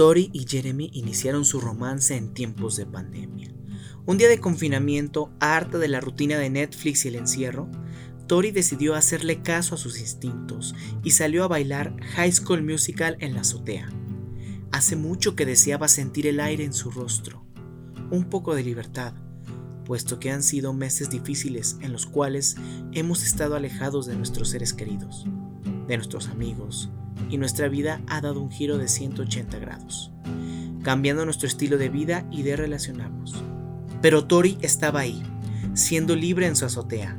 Tori y Jeremy iniciaron su romance en tiempos de pandemia. Un día de confinamiento, harta de la rutina de Netflix y el encierro, Tori decidió hacerle caso a sus instintos y salió a bailar High School Musical en la azotea. Hace mucho que deseaba sentir el aire en su rostro, un poco de libertad, puesto que han sido meses difíciles en los cuales hemos estado alejados de nuestros seres queridos, de nuestros amigos, y nuestra vida ha dado un giro de 180 grados, cambiando nuestro estilo de vida y de relacionarnos. Pero Tori estaba ahí, siendo libre en su azotea.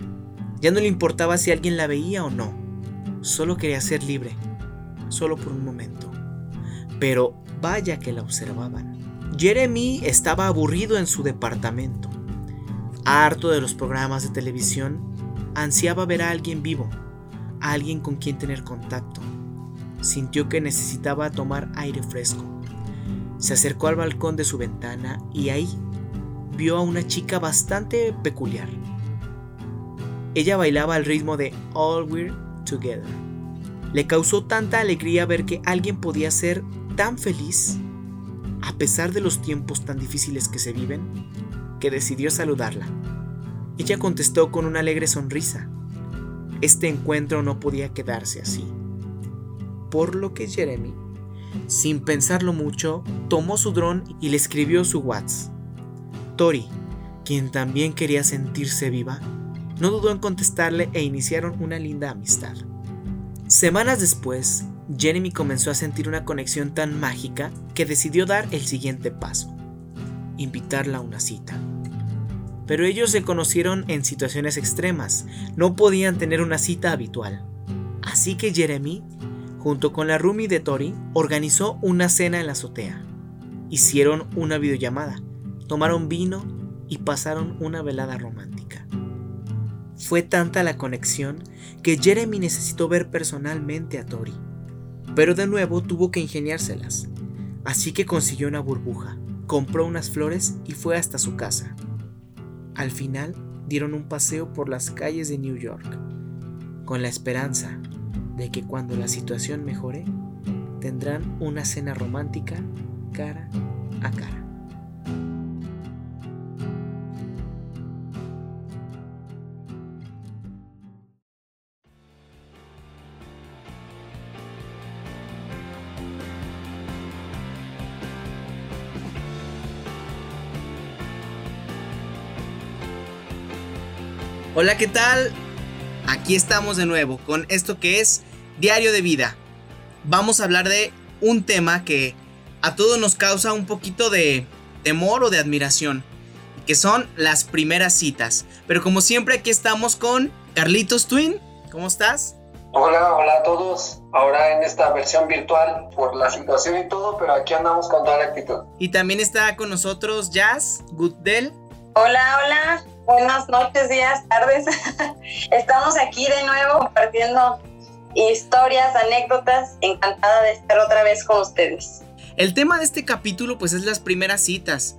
Ya no le importaba si alguien la veía o no, solo quería ser libre, solo por un momento. Pero vaya que la observaban. Jeremy estaba aburrido en su departamento. Harto de los programas de televisión, ansiaba ver a alguien vivo, a alguien con quien tener contacto sintió que necesitaba tomar aire fresco. Se acercó al balcón de su ventana y ahí vio a una chica bastante peculiar. Ella bailaba al ritmo de All We're Together. Le causó tanta alegría ver que alguien podía ser tan feliz, a pesar de los tiempos tan difíciles que se viven, que decidió saludarla. Ella contestó con una alegre sonrisa. Este encuentro no podía quedarse así por lo que Jeremy, sin pensarlo mucho, tomó su dron y le escribió su WhatsApp. Tori, quien también quería sentirse viva, no dudó en contestarle e iniciaron una linda amistad. Semanas después, Jeremy comenzó a sentir una conexión tan mágica que decidió dar el siguiente paso, invitarla a una cita. Pero ellos se conocieron en situaciones extremas, no podían tener una cita habitual. Así que Jeremy junto con la Rumi de Tori, organizó una cena en la azotea. Hicieron una videollamada, tomaron vino y pasaron una velada romántica. Fue tanta la conexión que Jeremy necesitó ver personalmente a Tori, pero de nuevo tuvo que ingeniárselas. Así que consiguió una burbuja, compró unas flores y fue hasta su casa. Al final dieron un paseo por las calles de New York, con la esperanza de que cuando la situación mejore, tendrán una cena romántica cara a cara. Hola, ¿qué tal? Aquí estamos de nuevo con esto que es Diario de Vida. Vamos a hablar de un tema que a todos nos causa un poquito de temor o de admiración, que son las primeras citas. Pero como siempre aquí estamos con Carlitos Twin. ¿Cómo estás? Hola, hola a todos. Ahora en esta versión virtual por la situación y todo, pero aquí andamos con toda la actitud. Y también está con nosotros Jazz Goodell. Hola, hola. Buenas noches, días, tardes. Estamos aquí de nuevo compartiendo historias, anécdotas. Encantada de estar otra vez con ustedes. El tema de este capítulo pues es las primeras citas.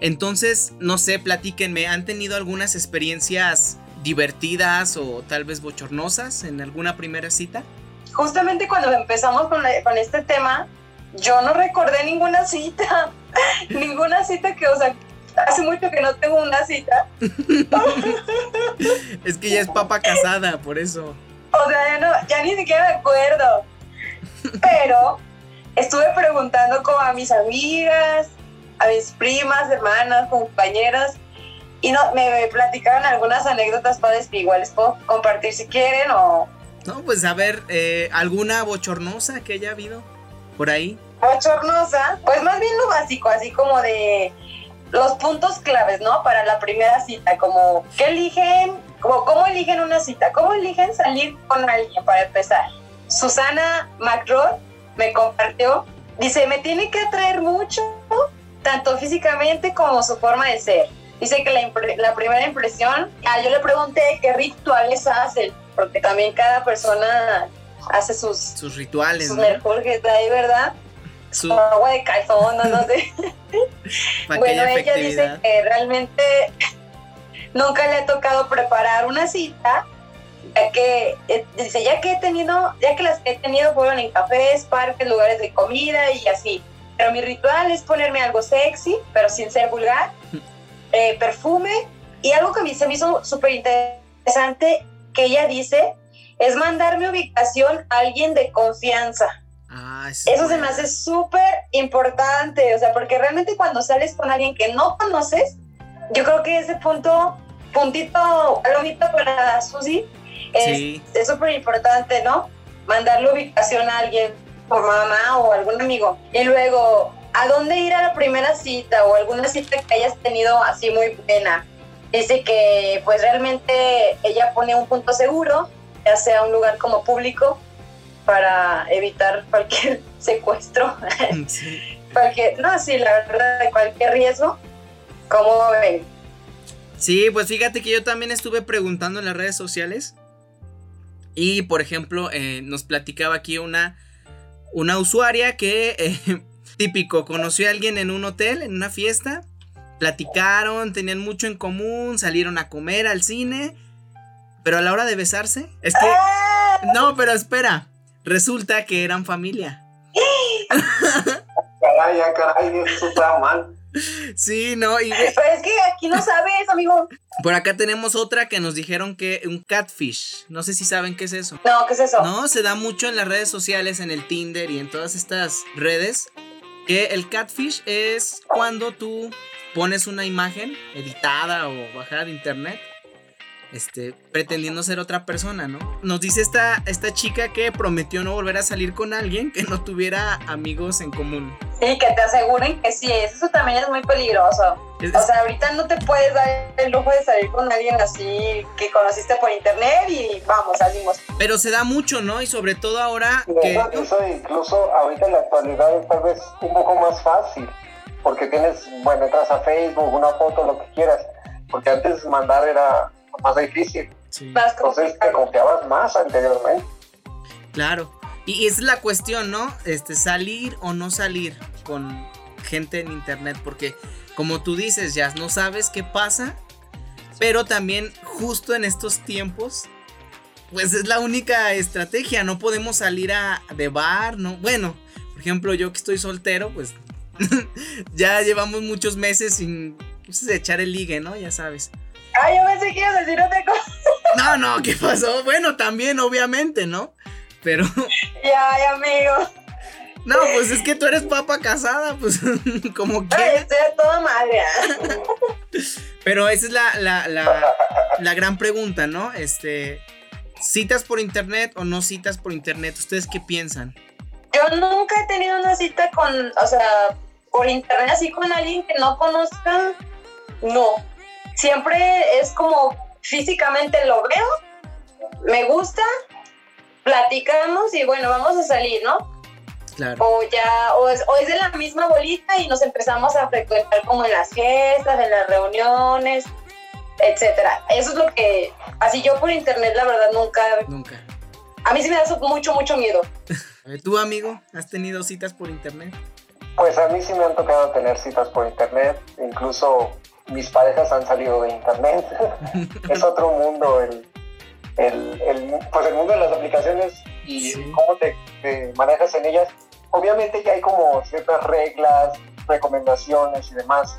Entonces, no sé, platíquenme, ¿han tenido algunas experiencias divertidas o tal vez bochornosas en alguna primera cita? Justamente cuando empezamos con, con este tema, yo no recordé ninguna cita, ninguna cita que, o sea, hace mucho que no tengo una cita. es que ya es papa casada, por eso. O sea, ya, no, ya ni siquiera me acuerdo. Pero estuve preguntando como a mis amigas, a mis primas, hermanas, compañeras, y no, me platicaron algunas anécdotas padres que igual les puedo compartir si quieren o... No, pues a ver, eh, ¿alguna bochornosa que haya habido por ahí? Bochornosa, pues más bien lo básico, así como de los puntos claves, ¿no? Para la primera cita, como qué eligen, como cómo eligen una cita, cómo eligen salir con alguien para empezar. Susana McRoy me compartió, dice, me tiene que atraer mucho, tanto físicamente como su forma de ser. Dice que la, la primera impresión, ah, yo le pregunté qué rituales hacen, porque también cada persona hace sus, sus rituales, sus ¿no? ahí, ¿verdad? Su... agua de calzón, no, no sé. bueno, ella dice que realmente nunca le ha tocado preparar una cita, ya que eh, dice, ya que he tenido, ya que las que he tenido fueron en cafés, parques, lugares de comida y así. pero mi ritual es ponerme algo sexy, pero sin ser vulgar, eh, perfume y algo que a mí se me hizo súper interesante que ella dice es mandarme ubicación a alguien de confianza. Ah, Eso se me hace súper importante, o sea, porque realmente cuando sales con alguien que no conoces, yo creo que ese punto, puntito, palomito para Susi, es súper importante, ¿no? Mandarle ubicación a alguien, por mamá o algún amigo. Y luego, ¿a dónde ir a la primera cita o alguna cita que hayas tenido así muy buena? Dice que pues realmente ella pone un punto seguro, ya sea un lugar como público, para evitar cualquier secuestro. cualquier, no, sí, la verdad, cualquier riesgo. ¿Cómo ven? Sí, pues fíjate que yo también estuve preguntando en las redes sociales. Y por ejemplo, eh, nos platicaba aquí una, una usuaria que, eh, típico, conoció a alguien en un hotel, en una fiesta. Platicaron, tenían mucho en común, salieron a comer al cine. Pero a la hora de besarse, es que... No, pero espera. Resulta que eran familia. caray, caray, eso está mal. Sí, no, y... Pero es que aquí no sabes, amigo. Por acá tenemos otra que nos dijeron que un catfish. No sé si saben qué es eso. No, ¿qué es eso? No, se da mucho en las redes sociales, en el Tinder y en todas estas redes. Que el catfish es cuando tú pones una imagen editada o bajada de internet este, pretendiendo ser otra persona, ¿no? Nos dice esta, esta chica que prometió no volver a salir con alguien que no tuviera amigos en común. Sí, que te aseguren que sí Eso también es muy peligroso. o sea, ahorita no te puedes dar el lujo de salir con alguien así que conociste por internet y vamos, salimos. Pero se da mucho, ¿no? Y sobre todo ahora que... Eso incluso ahorita en la actualidad es tal vez un poco más fácil. Porque tienes, bueno, entras a Facebook, una foto, lo que quieras. Porque antes mandar era más difícil. Entonces te confiabas más anteriormente. Claro. Y es la cuestión, ¿no? Este, salir o no salir con gente en internet. Porque, como tú dices, ya no sabes qué pasa. Pero también, justo en estos tiempos, pues es la única estrategia. No podemos salir a de bar, ¿no? Bueno, por ejemplo, yo que estoy soltero, pues ya llevamos muchos meses sin pues, echar el ligue, ¿no? Ya sabes. Ay, yo pensé que ibas a decir otra cosa. No, no, ¿qué pasó? Bueno, también, obviamente, ¿no? Pero. Ya, ay, amigo. No, pues es que tú eres papa casada, pues como que. Ay, estoy toda madre. Pero esa es la, la, la, la, gran pregunta, ¿no? Este. ¿Citas por internet o no citas por internet? ¿Ustedes qué piensan? Yo nunca he tenido una cita con, o sea, por internet así con alguien que no conozca. No siempre es como físicamente lo veo, me gusta, platicamos y bueno, vamos a salir, ¿no? Claro. O ya, o es, de la misma bolita y nos empezamos a frecuentar como en las fiestas, en las reuniones, etcétera. Eso es lo que, así yo por internet, la verdad, nunca. Nunca. A mí sí me da mucho, mucho miedo. ¿Tú, amigo, has tenido citas por internet? Pues a mí sí me han tocado tener citas por internet, incluso mis parejas han salido de internet. es otro mundo el, el, pues el mundo de las aplicaciones y cómo te, manejas en ellas. Obviamente ya hay como ciertas reglas, recomendaciones y demás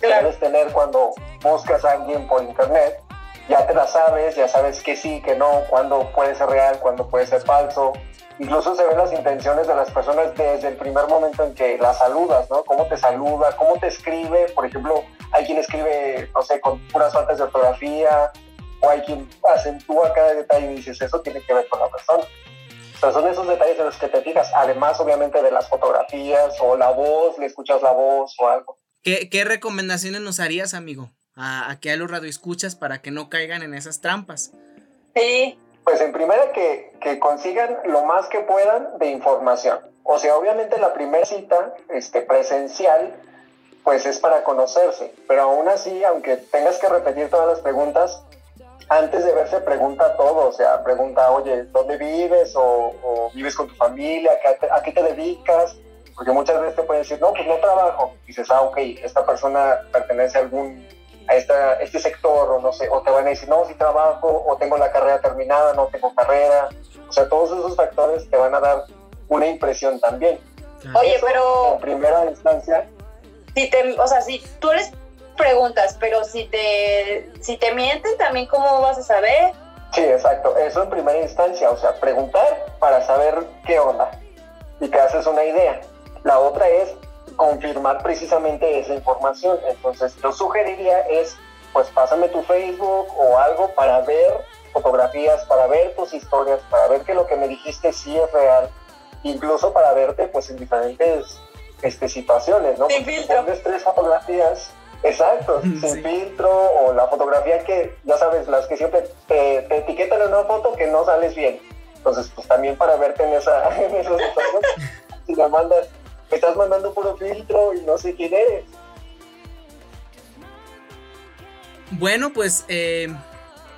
que debes tener cuando buscas a alguien por internet. Ya te las sabes, ya sabes que sí, que no, cuándo puede ser real, cuándo puede ser falso. Incluso se ven las intenciones de las personas desde el primer momento en que las saludas, ¿no? Cómo te saluda, cómo te escribe. Por ejemplo, hay quien escribe, no sé, con puras faltas de ortografía, o hay quien acentúa cada detalle y dices, eso tiene que ver con la persona. O sea, son esos detalles en los que te fijas, además obviamente de las fotografías o la voz, le escuchas la voz o algo. ¿Qué, qué recomendaciones nos harías, amigo? A, a que a los radioescuchas para que no caigan en esas trampas. Sí, pues en primera que, que, consigan lo más que puedan de información. O sea, obviamente la primera cita este, presencial, pues es para conocerse, pero aún así, aunque tengas que repetir todas las preguntas, antes de verse pregunta todo, o sea, pregunta, oye, ¿dónde vives? O, vives con tu familia, ¿A qué, te dedicas? Porque muchas veces te pueden decir, no, pues no trabajo. Y dices, ah, ok, esta persona pertenece a algún a esta, este sector o no sé, o te van a decir, no, si trabajo o tengo la carrera terminada, no tengo carrera. O sea, todos esos factores te van a dar una impresión también. Oye, pero... En primera instancia. Si te, o sea, si tú les preguntas, pero si te, si te mienten también, ¿cómo vas a saber? Sí, exacto. Eso en primera instancia, o sea, preguntar para saber qué onda y que haces una idea. La otra es confirmar precisamente esa información. Entonces, yo sugeriría es, pues pásame tu Facebook o algo para ver fotografías, para ver tus historias, para ver que lo que me dijiste sí es real, incluso para verte pues en diferentes este, situaciones, ¿no? Sin filtro. Pones tres fotografías, exacto, sin filtro o la fotografía que, ya sabes, las que siempre te, te, etiquetan en una foto que no sales bien. Entonces, pues también para verte en esa, en esa situación, si la mandas, me estás mandando puro filtro y no sé quién eres. Bueno, pues eh,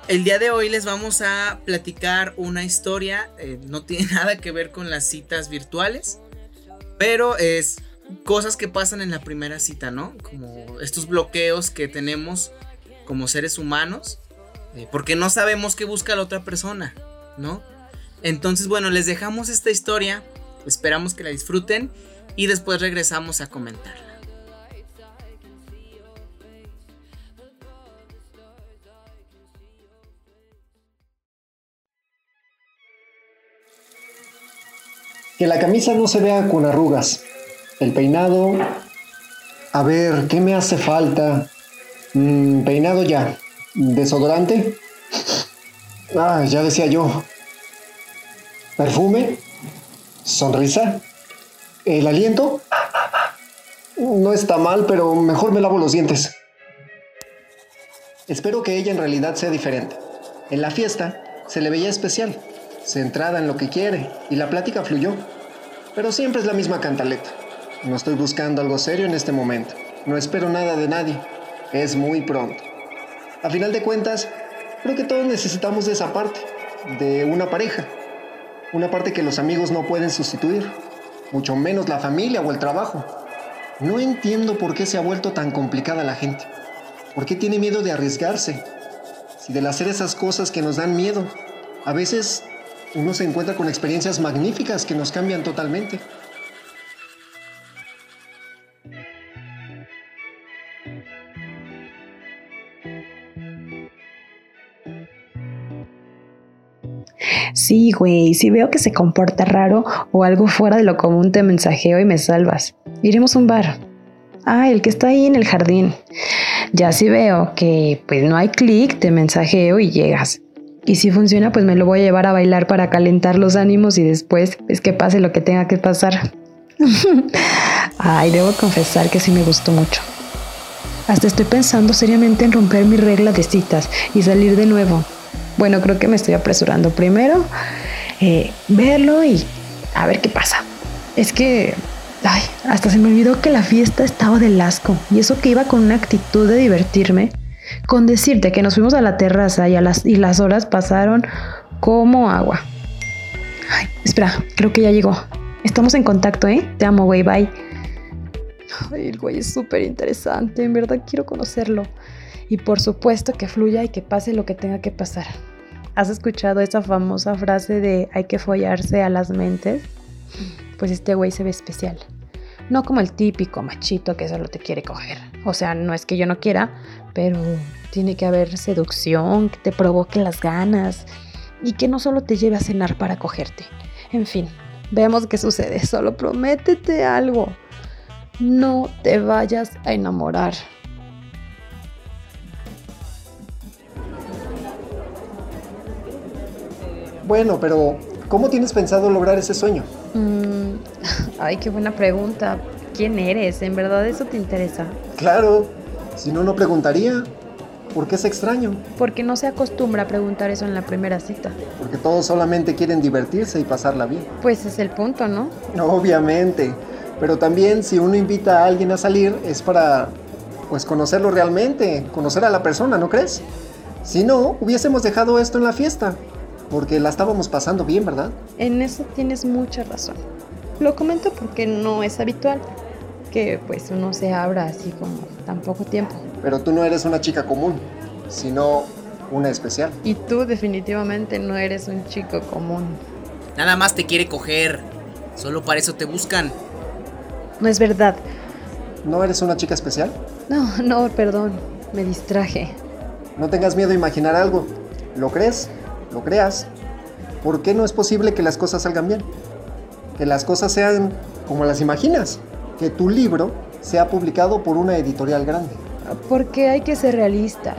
el día de hoy les vamos a platicar una historia, eh, no tiene nada que ver con las citas virtuales, pero es cosas que pasan en la primera cita, ¿no? Como estos bloqueos que tenemos como seres humanos, eh, porque no sabemos qué busca la otra persona, ¿no? Entonces, bueno, les dejamos esta historia, esperamos que la disfruten y después regresamos a comentarla. Que la camisa no se vea con arrugas. El peinado... A ver, ¿qué me hace falta? Mm, peinado ya. ¿Desodorante? Ah, ya decía yo. ¿Perfume? ¿Sonrisa? ¿El aliento? No está mal, pero mejor me lavo los dientes. Espero que ella en realidad sea diferente. En la fiesta se le veía especial, centrada en lo que quiere, y la plática fluyó. Pero siempre es la misma cantaleta. No estoy buscando algo serio en este momento. No espero nada de nadie. Es muy pronto. A final de cuentas, creo que todos necesitamos de esa parte, de una pareja. Una parte que los amigos no pueden sustituir, mucho menos la familia o el trabajo. No entiendo por qué se ha vuelto tan complicada la gente. ¿Por qué tiene miedo de arriesgarse? Si del hacer esas cosas que nos dan miedo, a veces uno se encuentra con experiencias magníficas que nos cambian totalmente. Sí, güey, si veo que se comporta raro o algo fuera de lo común te mensajeo y me salvas. Iremos a un bar. Ah, el que está ahí en el jardín. Ya si veo que pues no hay clic, te mensajeo y llegas. Y si funciona, pues me lo voy a llevar a bailar para calentar los ánimos y después es que pase lo que tenga que pasar. Ay, debo confesar que sí me gustó mucho. Hasta estoy pensando seriamente en romper mi regla de citas y salir de nuevo. Bueno, creo que me estoy apresurando. Primero, eh, verlo y a ver qué pasa. Es que, ay, hasta se me olvidó que la fiesta estaba del asco. Y eso que iba con una actitud de divertirme. Con decirte que nos fuimos a la terraza y, a las, y las horas pasaron como agua. Ay, espera, creo que ya llegó. Estamos en contacto, ¿eh? Te amo, güey, bye. Ay, el güey es súper interesante, en verdad quiero conocerlo. Y por supuesto que fluya y que pase lo que tenga que pasar. ¿Has escuchado esa famosa frase de hay que follarse a las mentes? Pues este güey se ve especial. No como el típico machito que solo te quiere coger. O sea, no es que yo no quiera, pero tiene que haber seducción, que te provoque las ganas y que no solo te lleve a cenar para cogerte. En fin, veamos qué sucede. Solo prométete algo. No te vayas a enamorar. Bueno, pero ¿cómo tienes pensado lograr ese sueño? Mm, ay, qué buena pregunta. ¿Quién eres? ¿En verdad eso te interesa? Claro, si no, no preguntaría. ¿Por qué es extraño? Porque no se acostumbra a preguntar eso en la primera cita. Porque todos solamente quieren divertirse y pasarla bien. Pues es el punto, ¿no? Obviamente. Pero también si uno invita a alguien a salir es para, pues, conocerlo realmente, conocer a la persona, ¿no crees? Si no, hubiésemos dejado esto en la fiesta, porque la estábamos pasando bien, ¿verdad? En eso tienes mucha razón. Lo comento porque no es habitual que pues uno se abra así como tan poco tiempo. Pero tú no eres una chica común, sino una especial. Y tú definitivamente no eres un chico común. Nada más te quiere coger. Solo para eso te buscan. no es verdad. ¿No eres una chica especial? No, no, perdón, me distraje. No tengas miedo a imaginar algo. ¿Lo crees? ¿Lo creas? ¿Por qué no es posible que las cosas salgan bien? Que las cosas sean como las imaginas. Que tu libro sea publicado por una editorial grande. Porque hay que ser realistas.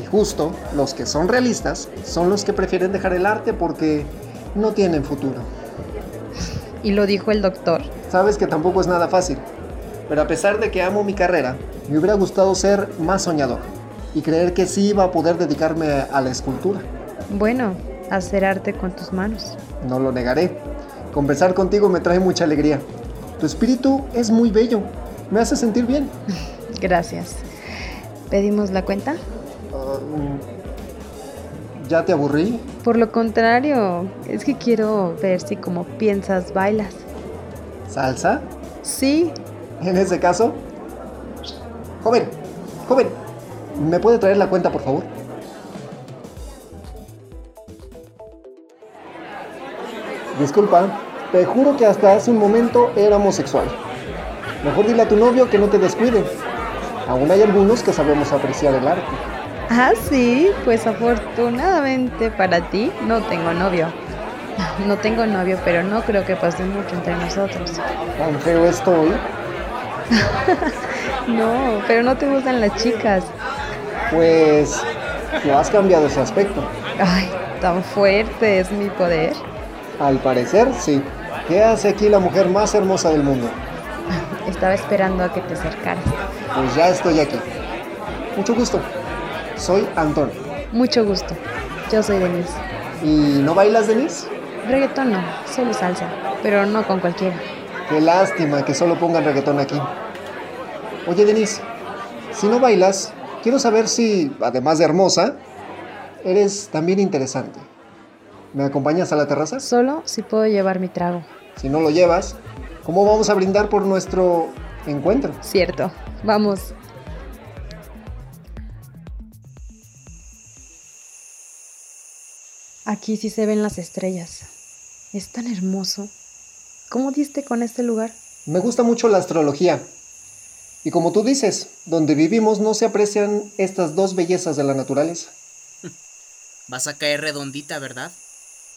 Y justo los que son realistas son los que prefieren dejar el arte porque no tienen futuro. Y lo dijo el doctor. Sabes que tampoco es nada fácil. Pero a pesar de que amo mi carrera, me hubiera gustado ser más soñador y creer que sí iba a poder dedicarme a la escultura. Bueno, hacer arte con tus manos. No lo negaré. Conversar contigo me trae mucha alegría. Tu espíritu es muy bello. Me hace sentir bien. Gracias. ¿Pedimos la cuenta? Ah, ¿Ya te aburrí? Por lo contrario, es que quiero ver si como piensas bailas. ¿Salsa? Sí. En ese caso... Joven, joven, ¿me puede traer la cuenta, por favor? Disculpa, te juro que hasta hace un momento era homosexual. Mejor dile a tu novio que no te descuide. Aún hay algunos que sabemos apreciar el arte. Ah, sí, pues afortunadamente para ti no tengo novio. No tengo novio, pero no creo que pase mucho entre nosotros. ¿Tan feo estoy? no, pero no te gustan las chicas. Pues no has cambiado ese aspecto. Ay, tan fuerte es mi poder. Al parecer, sí. ¿Qué hace aquí la mujer más hermosa del mundo? Estaba esperando a que te acercaras. Pues ya estoy aquí. Mucho gusto. Soy Antonio. Mucho gusto. Yo soy Denise. ¿Y no bailas, Denise? Reggaetón no, solo salsa, pero no con cualquiera. Qué lástima que solo pongan reggaetón aquí. Oye, Denise, si no bailas, quiero saber si, además de hermosa, eres también interesante. ¿Me acompañas a la terraza? Solo si puedo llevar mi trago. Si no lo llevas, ¿cómo vamos a brindar por nuestro encuentro? Cierto. Vamos. Aquí sí se ven las estrellas. Es tan hermoso. ¿Cómo diste con este lugar? Me gusta mucho la astrología. Y como tú dices, donde vivimos no se aprecian estas dos bellezas de la naturaleza. Vas a caer redondita, ¿verdad?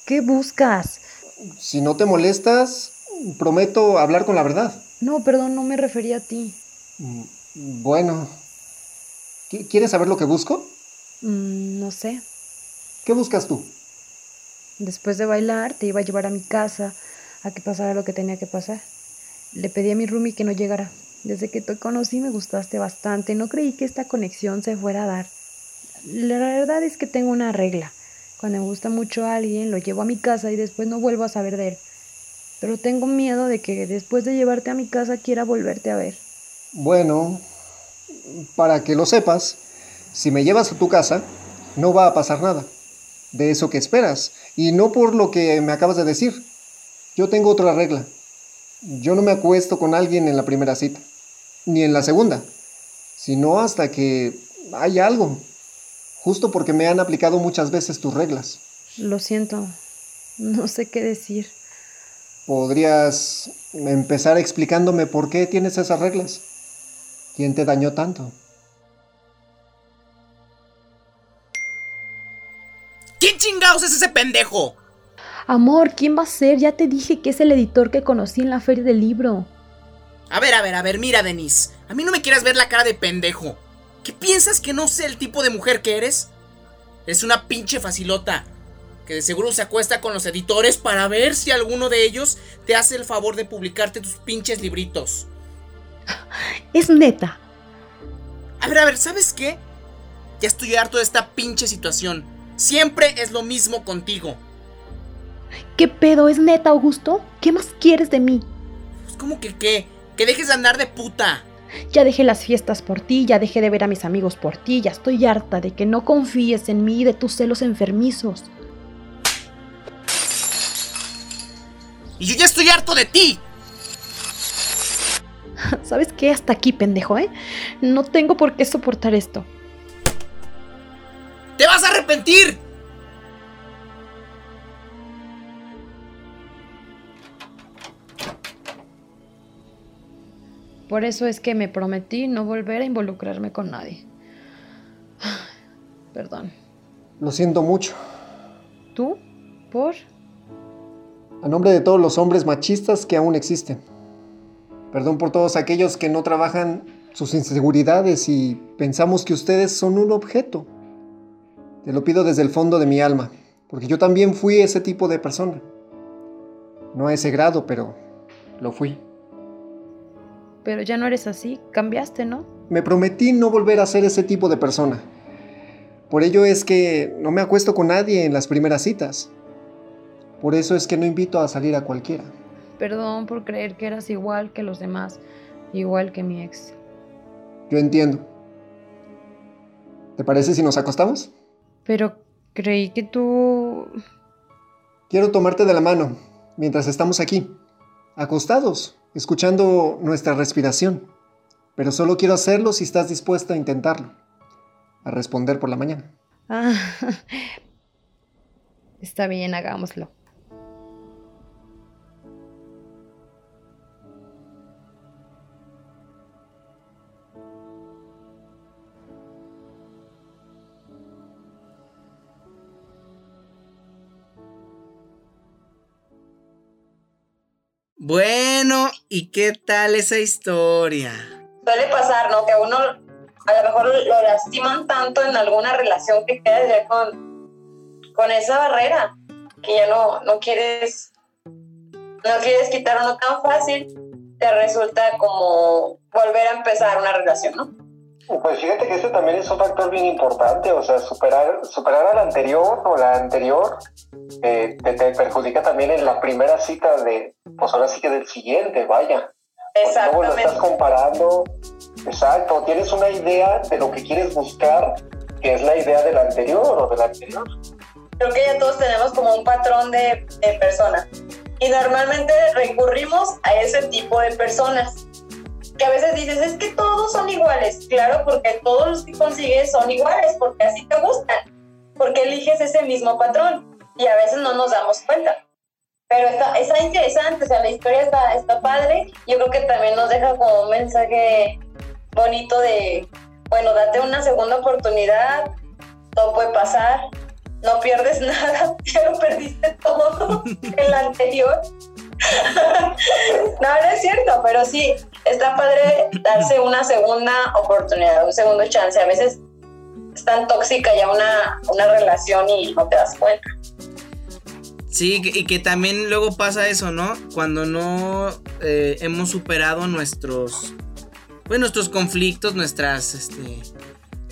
¿Qué buscas? Si no te molestas, prometo hablar con la verdad. No, perdón, no me refería a ti. Mm, bueno. ¿Quieres saber lo que busco? Mm, no sé. ¿Qué buscas tú? Después de bailar, te iba a llevar a mi casa a que pasara lo que tenía que pasar. Le pedí a mi roomie que no llegara. Desde que te conocí me gustaste bastante. No creí que esta conexión se fuera a dar. La verdad es que tengo una regla. Cuando me gusta mucho a alguien, lo llevo a mi casa y después no vuelvo a saber de él. Pero tengo miedo de que después de llevarte a mi casa quiera volverte a ver. Bueno, para que lo sepas, si me llevas a tu casa, no va a pasar nada de eso que esperas, y no por lo que me acabas de decir. Yo tengo otra regla. Yo no me acuesto con alguien en la primera cita, ni en la segunda, sino hasta que hay algo, justo porque me han aplicado muchas veces tus reglas. Lo siento, no sé qué decir. ¿Podrías empezar explicándome por qué tienes esas reglas? ¿Quién te dañó tanto? ¿Quién chingados es ese pendejo? Amor, ¿quién va a ser? Ya te dije que es el editor que conocí en la feria del libro. A ver, a ver, a ver, mira, Denise. A mí no me quieras ver la cara de pendejo. ¿Qué piensas que no sé el tipo de mujer que eres? Eres una pinche facilota. Que de seguro se acuesta con los editores para ver si alguno de ellos te hace el favor de publicarte tus pinches libritos. Es neta. A ver, a ver, ¿sabes qué? Ya estoy harto de esta pinche situación. Siempre es lo mismo contigo. ¿Qué pedo? ¿Es neta, Augusto? ¿Qué más quieres de mí? Pues como que qué? Que dejes de andar de puta. Ya dejé las fiestas por ti, ya dejé de ver a mis amigos por ti, ya estoy harta de que no confíes en mí y de tus celos enfermizos. Y yo ya estoy harto de ti. ¿Sabes qué? Hasta aquí, pendejo, ¿eh? No tengo por qué soportar esto. ¡Te vas a arrepentir! Por eso es que me prometí no volver a involucrarme con nadie. Perdón. Lo siento mucho. ¿Tú? ¿Por? A nombre de todos los hombres machistas que aún existen. Perdón por todos aquellos que no trabajan sus inseguridades y pensamos que ustedes son un objeto. Te lo pido desde el fondo de mi alma, porque yo también fui ese tipo de persona. No a ese grado, pero lo fui. Pero ya no eres así, cambiaste, ¿no? Me prometí no volver a ser ese tipo de persona. Por ello es que no me acuesto con nadie en las primeras citas. Por eso es que no invito a salir a cualquiera. Perdón por creer que eras igual que los demás, igual que mi ex. Yo entiendo. ¿Te parece si nos acostamos? Pero creí que tú... Quiero tomarte de la mano mientras estamos aquí, acostados, escuchando nuestra respiración. Pero solo quiero hacerlo si estás dispuesta a intentarlo, a responder por la mañana. Ah, está bien, hagámoslo. Bueno, ¿y qué tal esa historia? Suele pasar, ¿no? Que a uno a lo mejor lo lastiman tanto en alguna relación que quedas ya con, con esa barrera, que ya no, no quieres no quieres quitar uno tan fácil, te resulta como volver a empezar una relación, ¿no? Pues fíjate que este también es un factor bien importante, o sea, superar, superar al anterior o la anterior eh, te, te, perjudica también en la primera cita de, pues ahora sí que del siguiente, vaya. Exactamente. Luego lo estás comparando, exacto, tienes una idea de lo que quieres buscar, que es la idea del anterior o del anterior. Creo que ya todos tenemos como un patrón de, de persona y normalmente recurrimos a ese tipo de personas que a veces dices, es que todos son iguales. Claro, porque todos los que consigues son iguales, porque así te gustan, porque eliges ese mismo patrón y a veces no nos damos cuenta. Pero está, está interesante, o sea, la historia está, está padre. Yo creo que también nos deja como un mensaje bonito de, bueno, date una segunda oportunidad, todo puede pasar, no pierdes nada, ya lo perdiste todo en la anterior. no, no es cierto, pero sí, está padre darse una segunda oportunidad, un segundo chance. A veces es tan tóxica ya una, una relación y no te das cuenta. Sí, y que también luego pasa eso, ¿no? Cuando no eh, hemos superado nuestros, pues nuestros conflictos, nuestras este,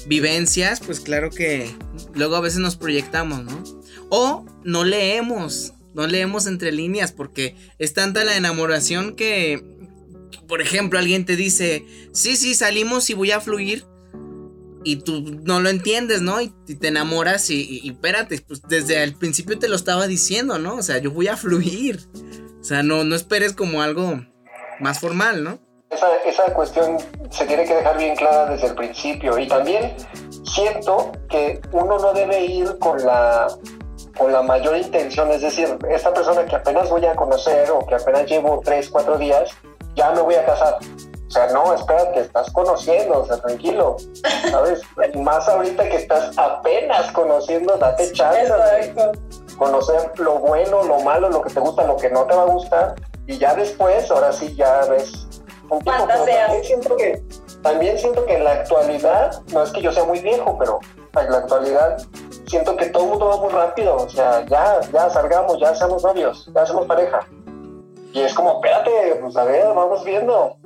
vivencias, pues claro que luego a veces nos proyectamos, ¿no? O no leemos, no leemos entre líneas porque es tanta la enamoración que, por ejemplo, alguien te dice, sí, sí, salimos y voy a fluir. Y tú no lo entiendes, ¿no? Y, te enamoras y, y, espérate, pues desde el principio te lo estaba diciendo, ¿no? O sea, yo voy a fluir. O sea, no, no esperes como algo más formal, ¿no? Esa, esa cuestión se tiene que dejar bien clara desde el principio. Y también siento que uno no debe ir con la con la mayor intención, es decir, esta persona que apenas voy a conocer o que apenas llevo tres, cuatro días, ya me voy a casar. O sea, no, espérate, estás conociendo, o sea, tranquilo, ¿sabes? Más ahorita que estás apenas conociendo, date chance de conocer lo bueno, lo malo, lo que te gusta, lo que no te va a gustar, y ya después, ahora sí, ya ves un poco. También siento, que, también siento que en la actualidad, no es que yo sea muy viejo, pero en la actualidad siento que todo el mundo va muy rápido, o sea, ya, ya salgamos, ya seamos novios, ya somos pareja. Y es como, espérate, pues a ver, vamos viendo.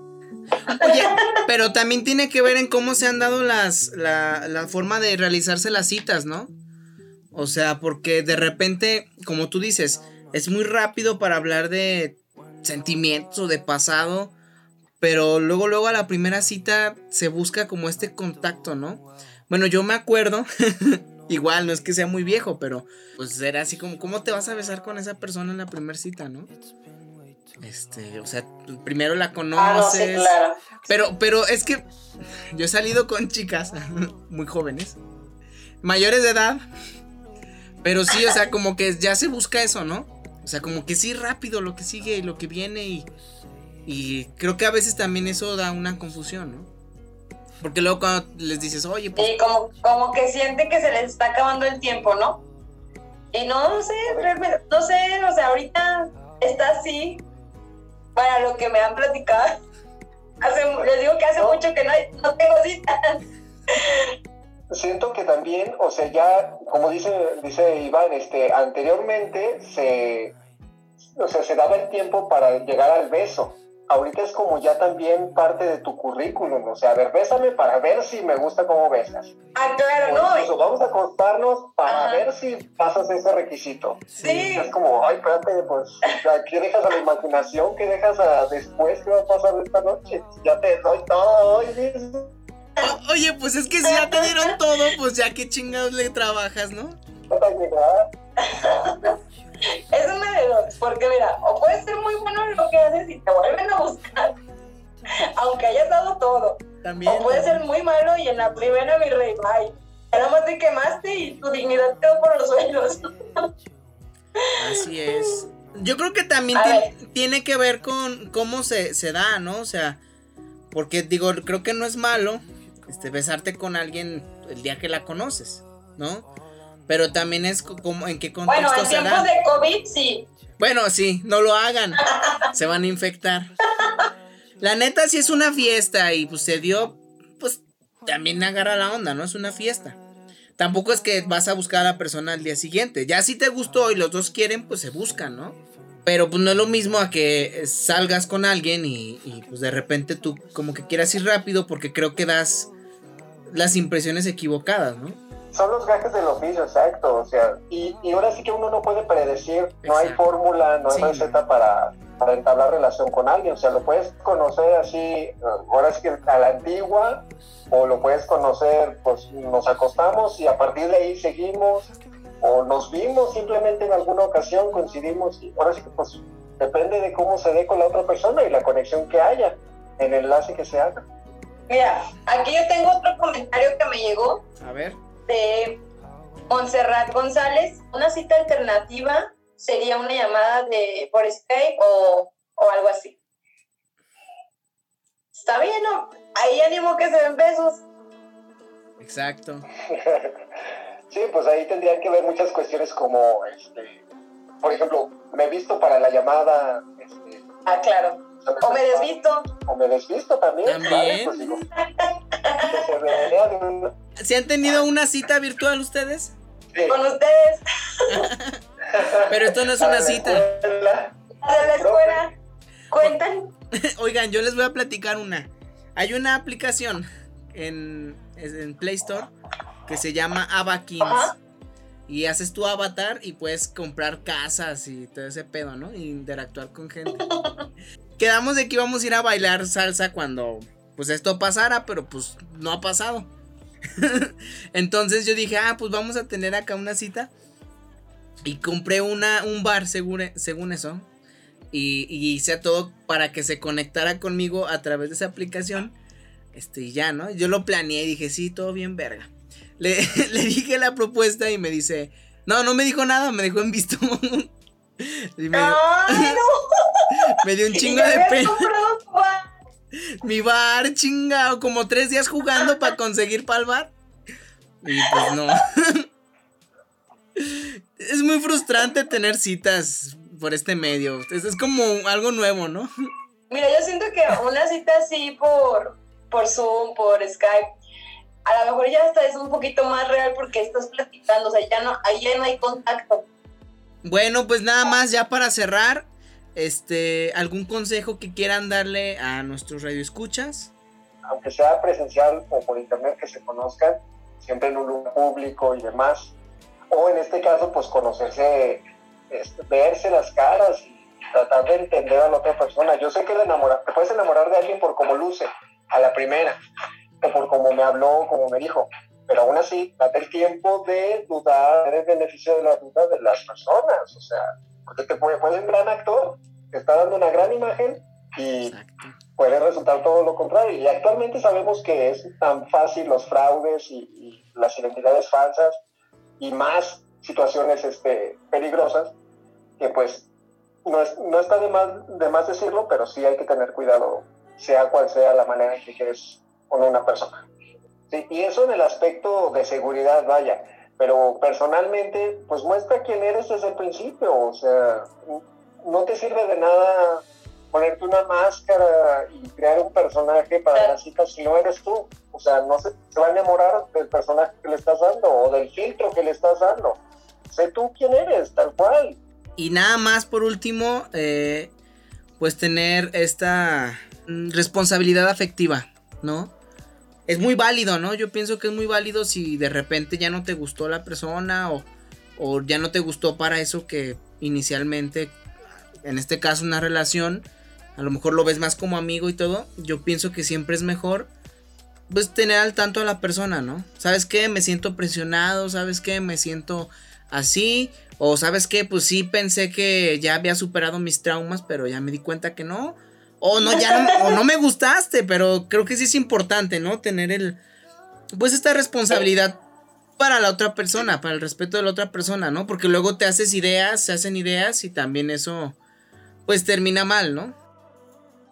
Oye, pero también tiene que ver en cómo se han dado las, la, la forma de realizarse las citas, ¿no? O sea, porque de repente, como tú dices, es muy rápido para hablar de sentimientos o de pasado, pero luego, luego a la primera cita se busca como este contacto, ¿no? Bueno, yo me acuerdo Igual, no es que sea muy viejo, pero pues era así como, ¿cómo te vas a besar con esa persona en la primera cita, no? Este, o sea, primero la conoces. Ah, no, sí, claro. Pero, pero es que yo he salido con chicas muy jóvenes, mayores de edad. Pero sí, o sea, como que ya se busca eso, ¿no? O sea, como que sí rápido lo que sigue y lo que viene y, Y creo que a veces también eso da una confusión, ¿no? Porque luego cuando les dices, oye, pues... Y como, como que siente que se les está acabando el tiempo, ¿no? Y no, no sé, no sé, o sea, ahorita está así para lo que me han platicado. Hace, les digo que hace mucho que no, no tengo citas. Siento que también, o sea, ya, como dice, dice Iván, este, anteriormente se, o sea, se daba el tiempo para llegar al beso ahorita es como ya también parte de tu currículum, o sea, a ver, bésame para ver si me gusta cómo besas. Ah, claro, no. Incluso vamos a acostarnos para ver si pasas ese requisito. Sí. Es como, ay, espérate, pues, ¿qué dejas a la imaginación? ¿Qué dejas a después? ¿Qué va a pasar esta noche? Ya te doy todo hoy mismo. Oye, pues es que si ya te dieron todo, pues ya qué chingados le trabajas, ¿no? Llegar. Es una de dos, porque mira, o puedes ser muy bueno en lo que haces y te vuelven a buscar, aunque hayas dado todo. También. O puedes ser muy malo y en la primera, mi rey, bye. Nada más te quemaste y tu dignidad quedó por los suelos. Así es. Yo creo que también tiene, tiene que ver con cómo se, se da, ¿no? O sea, porque digo, creo que no es malo este, besarte con alguien el día que la conoces, ¿no? Pero también es co- como en qué contexto Bueno, en tiempos de COVID, sí. Bueno, sí, no lo hagan. Se van a infectar. La neta, si es una fiesta y pues se dio, pues también agarra la onda, ¿no? Es una fiesta. Tampoco es que vas a buscar a la persona al día siguiente. Ya si te gustó y los dos quieren, pues se buscan, ¿no? Pero pues no es lo mismo a que salgas con alguien y, y, pues de repente tú como que quieras ir rápido porque creo que das las impresiones equivocadas, ¿no? Son los gajes del oficio, exacto. O sea, y, y ahora sí que uno no puede predecir, no hay fórmula, no hay Sí. receta para, para entablar relación con alguien. O sea, lo puedes conocer así, ahora sí que a la antigua, o lo puedes conocer, pues nos acostamos y a partir de ahí seguimos, o nos vimos simplemente en alguna ocasión, coincidimos, y ahora sí que pues depende de cómo se dé con la otra persona y la conexión que haya, el enlace que se haga. Mira, aquí yo tengo otro comentario que me llegó A ver. De Montserrat González. Una cita alternativa sería una llamada de por Skype o, o algo así. Está bien, ¿no? Ahí ánimo que se den besos. Exacto. Sí, pues ahí tendrían que ver muchas cuestiones como, este, por ejemplo, me he visto para la llamada, este, Ah, claro. O me desvisto. o me desvisto también, También. ¿vale? Pues digo, se vea de un- ¿Se han tenido una cita virtual ustedes? sí, Con ustedes. Pero esto no es una cita. De la escuela. Cuentan. Oigan, yo les voy a platicar una. Hay una aplicación en, en Play Store que se llama Avakins. Ajá. Y haces tu avatar y puedes comprar casas y todo ese pedo, ¿no? Y interactuar con gente. Quedamos de que íbamos a ir a bailar salsa cuando pues esto pasara, pero pues no ha pasado. Entonces yo dije, ah, pues vamos a tener acá una cita. Y compré una, un bar según, según eso. Y, y hice todo para que se conectara conmigo a través de esa aplicación. Este, y ya, ¿no? Yo lo planeé y dije, sí, todo bien, verga. Le, le dije la propuesta y me dice, no, no me dijo nada, me dejó en visto. Y me, ¡Ay, no! me dio un chingo de pena. comprado. Mi bar, chingado, como tres días jugando para conseguir bar. Y pues no. Es muy frustrante tener citas por este medio. Es, es como algo nuevo, ¿no? Mira, yo siento que una cita así por, por Zoom, por Skype, a lo mejor ya hasta es un poquito más real porque estás platicando, o sea, ya no, ahí ya no hay contacto. Bueno, pues nada más ya para cerrar, este, algún consejo que quieran darle a nuestros radioescuchas. aunque sea presencial o por internet que se conozcan, siempre en un lugar público y demás. O en este caso, pues conocerse, este, verse las caras y tratar de entender a la otra persona. Yo sé que te puedes enamorar de alguien por cómo luce, a la primera, o por cómo me habló, como me dijo. Pero aún así, date el tiempo de dudar, tener beneficio de la duda de las personas. O sea, porque te puede, puede un gran actor, está dando una gran imagen y Exacto. puede resultar todo lo contrario. Y actualmente sabemos que es tan fácil los fraudes y, y las identidades falsas y más situaciones este, peligrosas que pues no, está de más, de más decirlo, pero sí hay que tener cuidado, sea cual sea la manera en que quieres con una persona. y eso en el aspecto de seguridad, vaya, pero personalmente, pues muestra quién eres desde el principio, o sea, no te sirve de nada ponerte una máscara y crear un personaje para la cita si no eres tú. O sea, no se, se va a enamorar del personaje que le estás dando o del filtro que le estás dando. Sé tú quién eres, tal cual. Y nada más por último, eh, pues tener esta mm, responsabilidad afectiva, ¿no? Es muy válido, ¿no? Yo pienso que es muy válido si de repente ya no te gustó la persona o, o ya no te gustó para eso que inicialmente, en este caso una relación, a lo mejor lo ves más como amigo y todo, yo pienso que siempre es mejor pues tener al tanto a la persona, ¿no? ¿Sabes qué? Me siento presionado, ¿sabes qué? Me siento así, o sabes qué, pues sí pensé que ya había superado mis traumas, pero ya me di cuenta que no. O no, ya no, o no me gustaste, pero creo que sí es importante, ¿no? Tener el, pues esta responsabilidad para la otra persona, para el respeto de la otra persona, ¿no? Porque luego te haces ideas, se hacen ideas y también eso, pues termina mal, ¿no?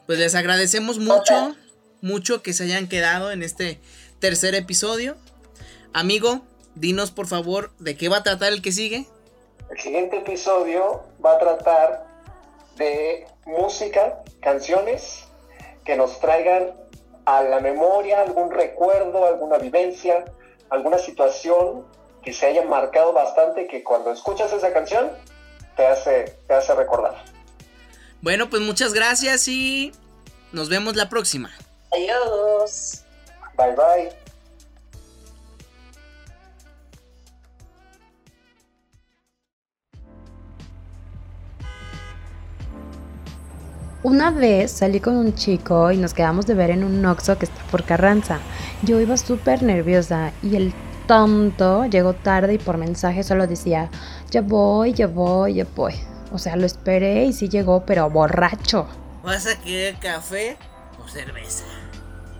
Pues les agradecemos mucho, mucho que se hayan quedado en este tercer episodio. Amigo, dinos por favor de qué va a tratar el que sigue. El siguiente episodio va a tratar de música, canciones que nos traigan a la memoria algún recuerdo, alguna vivencia, alguna situación que se haya marcado bastante que cuando escuchas esa canción te hace, te hace recordar. Bueno, pues muchas gracias y nos vemos la próxima. Adiós. Bye bye. Una vez salí con un chico y nos quedamos de ver en un Oxxo que está por Carranza. Yo iba súper nerviosa y el tonto llegó tarde y por mensaje solo decía, ya voy, ya voy, ya voy. O sea, lo esperé y sí llegó, pero borracho. ¿Vas a querer café o cerveza?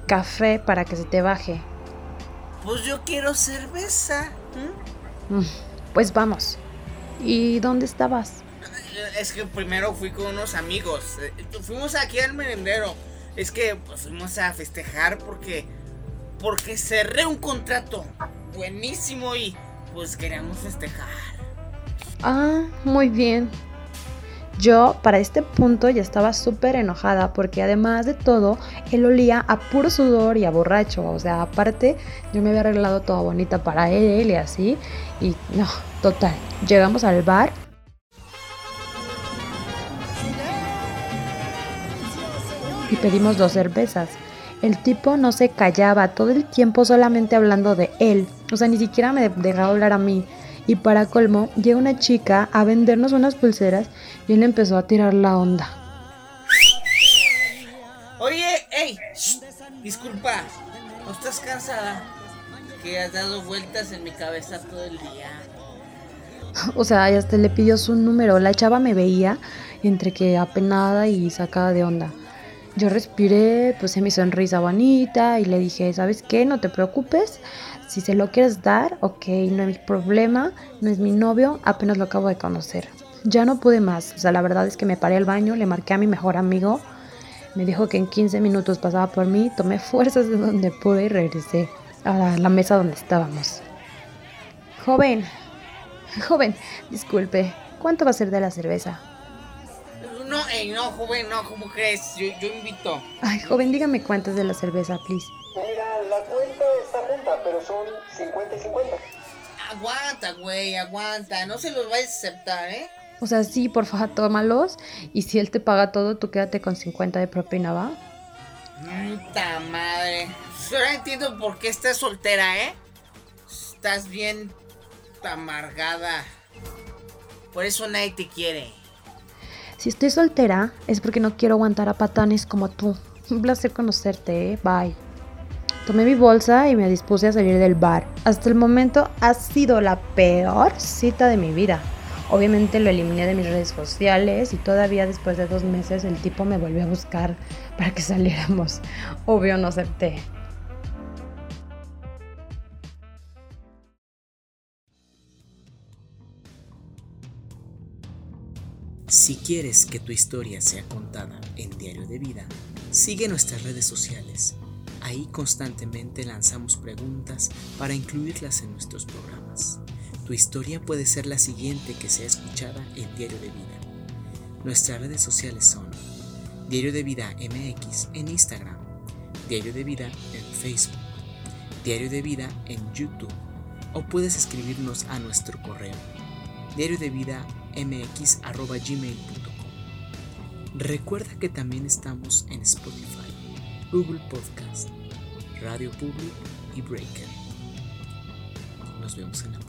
Café para que se te baje. Pues yo quiero cerveza. Mm, pues vamos. ¿Y dónde estabas? Es que primero fui con unos amigos. Eh, fuimos aquí al merendero. Es que pues, fuimos a festejar porque. Porque cerré un contrato buenísimo y pues queríamos festejar. Ah, muy bien. Yo para este punto ya estaba súper enojada porque además de todo, él olía a puro sudor y a borracho. O sea, aparte, yo me había arreglado toda bonita para él y así. Y no, total. Llegamos al bar. Y pedimos dos cervezas. El tipo no se callaba todo el tiempo solamente hablando de él. O sea, ni siquiera me dejaba hablar a mí. Y para colmo, llega una chica a vendernos unas pulseras y él empezó a tirar la onda. Oye, hey, disculpa, ¿no estás cansada? Que has dado vueltas en mi cabeza todo el día. O sea, y hasta le pidió su número. La chava me veía entre que apenada y sacada de onda. Yo respiré, puse mi sonrisa bonita y le dije, ¿sabes qué? No te preocupes. Si se lo quieres dar, ok, no hay problema, no es mi novio, apenas lo acabo de conocer. Ya no pude más, o sea, la verdad es que me paré al baño, le marqué a mi mejor amigo, me dijo que en 15 minutos pasaba por mí, tomé fuerzas de donde pude y regresé a la, mesa donde estábamos. Joven, joven, disculpe, ¿cuánto va a ser de la cerveza? No, no, joven, no, ¿cómo crees? Yo, yo invito. Ay, joven, dígame cuánto es de la cerveza, please. Mira, la cuenta está junta, pero son 50 y 50. Aguanta, güey, aguanta. No se los vayas a aceptar, ¿eh? O sea, sí, por favor, tómalos. Y si él te paga todo, tú quédate con 50 de propina, ¿va? Puta madre. Ahora entiendo por qué estás soltera, ¿eh? Estás bien amargada. Por eso nadie te quiere. Si estoy soltera, es porque no quiero aguantar a patanes como tú. Un placer conocerte, ¿eh? Bye. Tomé mi bolsa y me dispuse a salir del bar. Hasta el momento ha sido la peor cita de mi vida. Obviamente lo eliminé de mis redes sociales y todavía después de dos meses el tipo me volvió a buscar para que saliéramos. Obvio no acepté. Si quieres que tu historia sea contada en Diario de Vida, sigue nuestras redes sociales. Ahí constantemente lanzamos preguntas para incluirlas en nuestros programas. Tu historia puede ser la siguiente que sea escuchada en Diario de Vida. Nuestras redes sociales son Diario de Vida MX en Instagram, Diario de Vida en Facebook, Diario de Vida en YouTube o puedes escribirnos a nuestro correo diario de vida mx.gmail.com. Recuerda que también estamos en Spotify, Google Podcast, Radio Public y Breaker. Nos vemos en la.